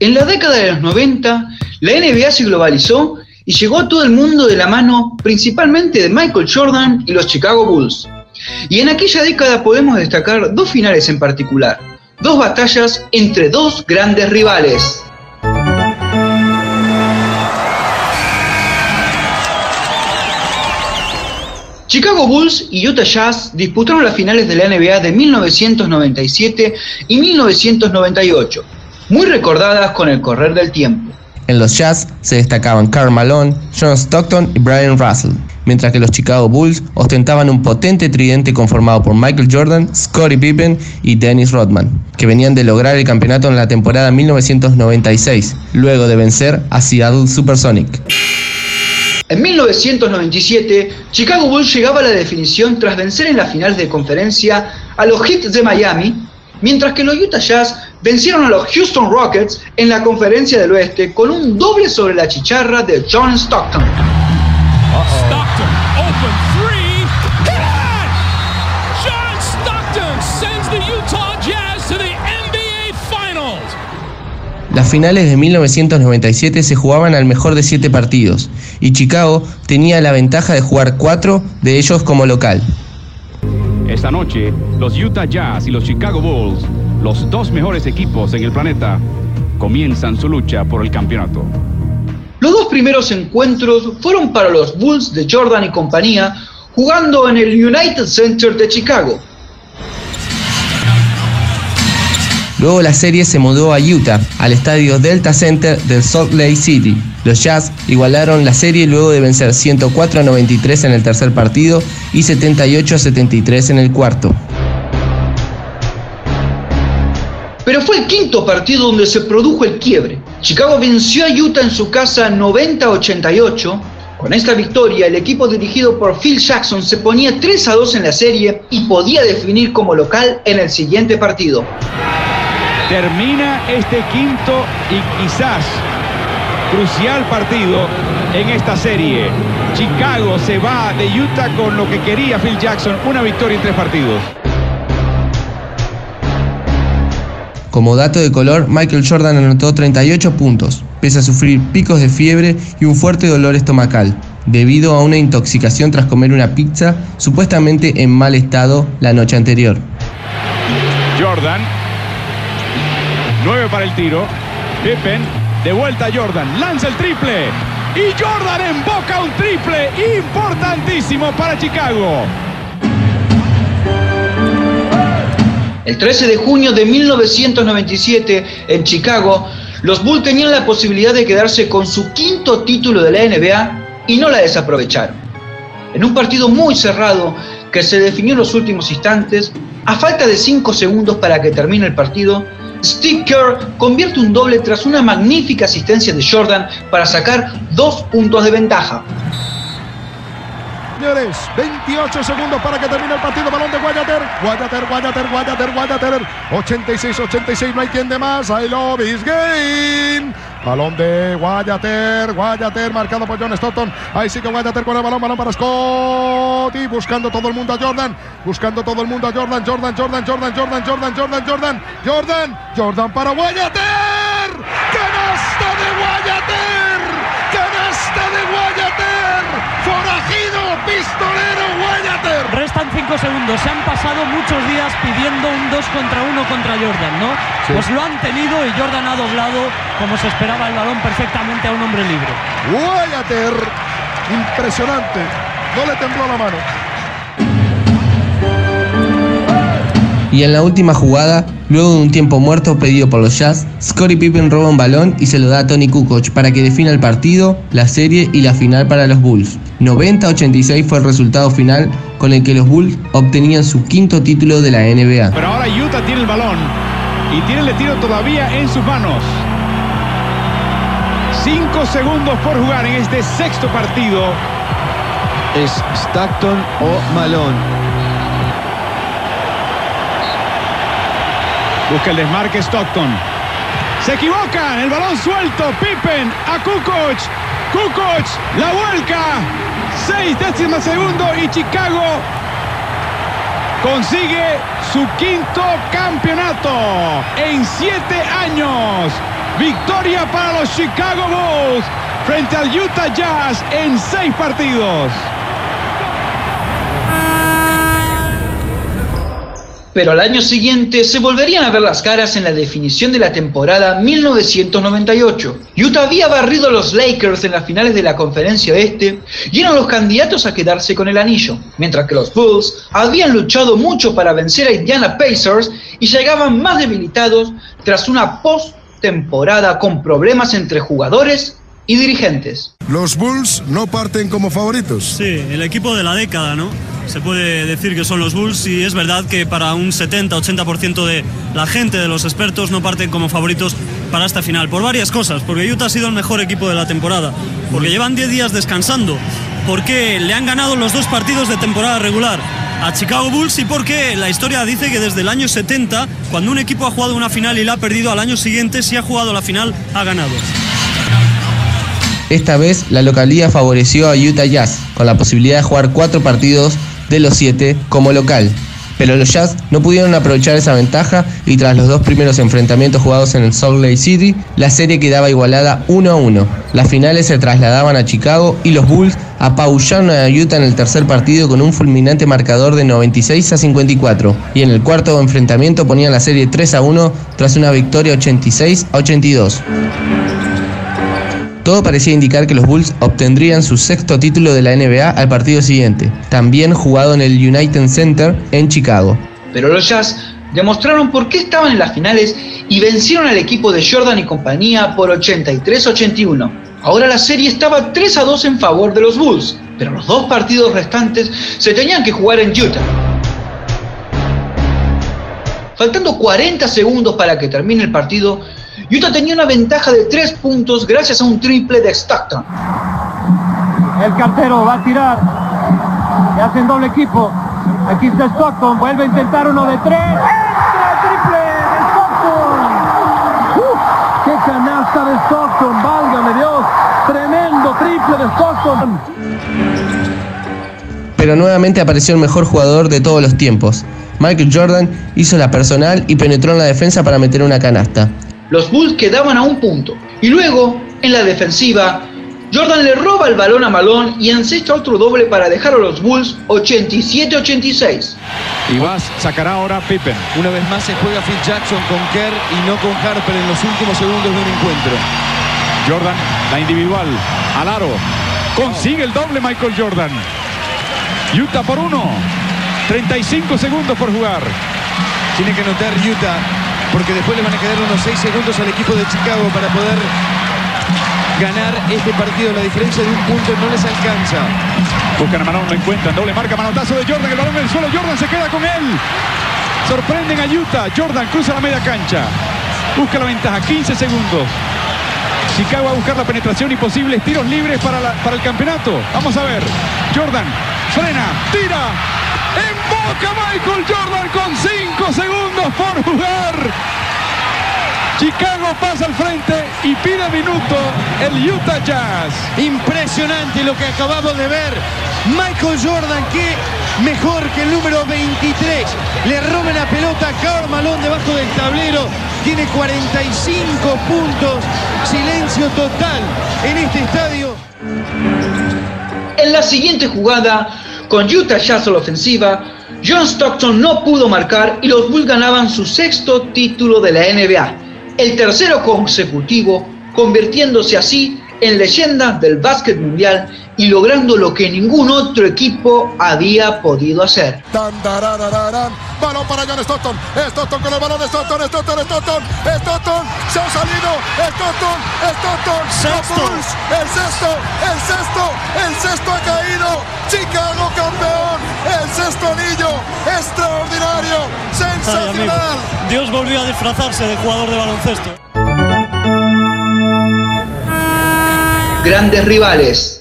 En la década de los 90, la NBA se globalizó y llegó a todo el mundo de la mano principalmente de Michael Jordan y los Chicago Bulls. Y en aquella década podemos destacar dos finales en particular, dos batallas entre dos grandes rivales. Chicago Bulls y Utah Jazz disputaron las finales de la NBA de 1997 y 1998, muy recordadas con el correr del tiempo. En los Jazz se destacaban Karl Malone, John Stockton y Brian Russell, mientras que los Chicago Bulls ostentaban un potente tridente conformado por Michael Jordan, Scottie Pippen y Dennis Rodman, que venían de lograr el campeonato en la temporada 1996, luego de vencer a Seattle Supersonic. En 1997, Chicago Bulls llegaba a la definición tras vencer en las finales de conferencia a los Heat de Miami, mientras que los Utah Jazz vencieron a los Houston Rockets en la conferencia del oeste con un doble sobre la chicharra de John Stockton. Stockton, open three. John Stockton sends the Utah Jazz to the NBA Finals. Las finales de 1997 se jugaban al mejor de siete partidos y Chicago tenía la ventaja de jugar cuatro de ellos como local. Esta noche, los Utah Jazz y los Chicago Bulls, los dos mejores equipos en el planeta, comienzan su lucha por el campeonato. Los dos primeros encuentros fueron para los Bulls de Jordan y compañía, jugando en el United Center de Chicago. Luego la serie se mudó a Utah, al estadio Delta Center del Salt Lake City. Los Jazz igualaron la serie luego de vencer 104 a 93 en el tercer partido y 78 a 73 en el cuarto. Pero fue el quinto partido donde se produjo el quiebre. Chicago venció a Utah en su casa 90 a 88. Con esta victoria, el equipo dirigido por Phil Jackson se ponía 3 a 2 en la serie y podía definir como local en el siguiente partido. Termina este quinto y quizás crucial partido en esta serie. Chicago se va de Utah con lo que quería Phil Jackson, una victoria en tres partidos. Como dato de color, Michael Jordan anotó 38 puntos, pese a sufrir picos de fiebre y un fuerte dolor estomacal, debido a una intoxicación tras comer una pizza supuestamente en mal estado la noche anterior. Jordan 9 para el tiro. Pippen, de vuelta Jordan, lanza el triple. Y Jordan emboca un triple importantísimo para Chicago. El 13 de junio de 1997, en Chicago, los Bulls tenían la posibilidad de quedarse con su quinto título de la NBA y no la desaprovecharon. En un partido muy cerrado que se definió en los últimos instantes, a falta de 5 segundos para que termine el partido, Steve Kerr convierte un doble tras una magnífica asistencia de Jordan para sacar dos puntos de ventaja. Señores, 28 segundos para que termine el partido. Balón de Guayater. Guayater, Guayater, Guayater, Guayater. 86, 86. No hay quien de más. I love is game. Balón de Guayater, Guayater, marcado por John Stockton. Ahí sí que Guayater con el balón, balón para Scott. Y buscando todo el mundo a Jordan. Buscando todo el mundo a Jordan, Jordan, Jordan, Jordan, Jordan, Jordan, Jordan, Jordan, Jordan, Jordan para Guayater. ¡Canasta de Guayater! ¡Canasta de Guayater! ¡Forajido, pistolero Guayater! Restan cinco segundos. Se han pasado muchos días pidiendo un 2 contra 1 contra Jordan, ¿no? Pues lo han tenido y Jordan ha doblado como se esperaba el balón perfectamente a un hombre libre. Guayater, impresionante. No le tembló la mano. Y en la última jugada, luego de un tiempo muerto pedido por los Jazz, Scottie Pippen roba un balón y se lo da a Tony Kukoc para que defina el partido, la serie y la final para los Bulls. 90-86 fue el resultado final con el que los Bulls obtenían su quinto título de la NBA. Pero ahora Utah tiene el balón y tiene el tiro todavía en sus manos. Cinco segundos por jugar en este sexto partido. Es Stockton o Malone. Busca el desmarque Stockton. Se equivocan. El balón suelto. Pippen a Kukoc. Kukoc la vuelca. Seis décimas segundo y Chicago consigue su quinto campeonato en siete años. Victoria para los Chicago Bulls frente al Utah Jazz en seis partidos. Pero al año siguiente se volverían a ver las caras en la definición de la temporada 1998. Utah había barrido a los Lakers en las finales de la conferencia este y eran los candidatos a quedarse con el anillo, mientras que los Bulls habían luchado mucho para vencer a Indiana Pacers y llegaban más debilitados tras una post-temporada con problemas entre jugadores y dirigentes. Los Bulls no parten como favoritos. Sí, el equipo de la década, ¿no? se puede decir que son los Bulls y es verdad que para un 70-80% de la gente, de los expertos, no parten como favoritos para esta final. Por varias cosas, porque Utah ha sido el mejor equipo de la temporada, porque llevan 10 días descansando, porque le han ganado los dos partidos de temporada regular a Chicago Bulls y porque la historia dice que desde el año 70, cuando un equipo ha jugado una final y la ha perdido, al año siguiente, si ha jugado la final, ha ganado. Esta vez la localidad favoreció a Utah Jazz, con la posibilidad de jugar cuatro partidos de los siete como local. Pero los Jazz no pudieron aprovechar esa ventaja y tras los dos primeros enfrentamientos jugados en el Salt Lake City, la serie quedaba igualada 1 a 1. Las finales se trasladaban a Chicago y los Bulls apabullaron a Utah en el tercer partido con un fulminante marcador de 96 a 54 y en el cuarto enfrentamiento ponían la serie 3 a 1 tras una victoria 86 a 82. Todo parecía indicar que los Bulls obtendrían su sexto título de la NBA al partido siguiente, también jugado en el United Center en Chicago. Pero los Jazz demostraron por qué estaban en las finales y vencieron al equipo de Jordan y compañía por 83-81. Ahora la serie estaba 3 a 2 en favor de los Bulls, pero los dos partidos restantes se tenían que jugar en Utah. Faltando 40 segundos para que termine el partido, Utah tenía una ventaja de 3 puntos gracias a un triple de Stockton. El cartero va a tirar. Le hacen doble equipo. Aquí está Stockton. Vuelve a intentar uno de tres. ¡Entra triple de Stockton! ¡Uf! ¡Qué canasta de Stockton! ¡Válgame Dios! ¡Tremendo triple de Stockton! Pero nuevamente apareció el mejor jugador de todos los tiempos. Michael Jordan hizo la personal y penetró en la defensa para meter una canasta. Los Bulls quedaban a un punto. Y luego, en la defensiva, Jordan le roba el balón a Malone y encesta otro doble para dejar a los Bulls 87-86. Y Vas sacará ahora a Pippen. Una vez más se juega Phil Jackson con Kerr y no con Harper en los últimos segundos de un encuentro. Jordan, la individual, al aro. Consigue el doble Michael Jordan. Utah por uno. 35 segundos por jugar. Tiene que anotar Utah porque después le van a quedar unos 6 segundos al equipo de Chicago para poder ganar este partido. La diferencia de un punto no les alcanza. Buscan a Malone, lo encuentran. Doble marca, manotazo de Jordan. El balón en el suelo. Jordan se queda con él. Sorprenden a Utah. Jordan cruza la media cancha. Busca la ventaja. 15 segundos. Chicago va a buscar la penetración y posibles tiros libres para, para el campeonato. Vamos a ver. Jordan frena, tira, Michael Jordan con 5 segundos por jugar. Chicago pasa al frente y pide minuto el Utah Jazz. Impresionante lo que acabamos de ver. Michael Jordan, que mejor que el número 23. Le roba la pelota a Karl Malone debajo del tablero. Tiene 45 puntos. Silencio total en este estadio. En la siguiente jugada, con Utah Jazz a la ofensiva, John Stockton no pudo marcar y los Bulls ganaban su sexto título de la NBA, el tercero consecutivo, convirtiéndose así en leyenda del básquet mundial y logrando lo que ningún otro equipo había podido hacer. Balón para John Stockton. Stockton con el balón de Stockton. Stockton, Stockton. Stockton. Se ha salido. Stockton. Stockton. Sexto. El sexto. El sexto. El sexto ha caído. Chicago campeón. Sexto anillo. Extraordinario. Sensacional. Dios volvió a disfrazarse de jugador de baloncesto. Grandes rivales.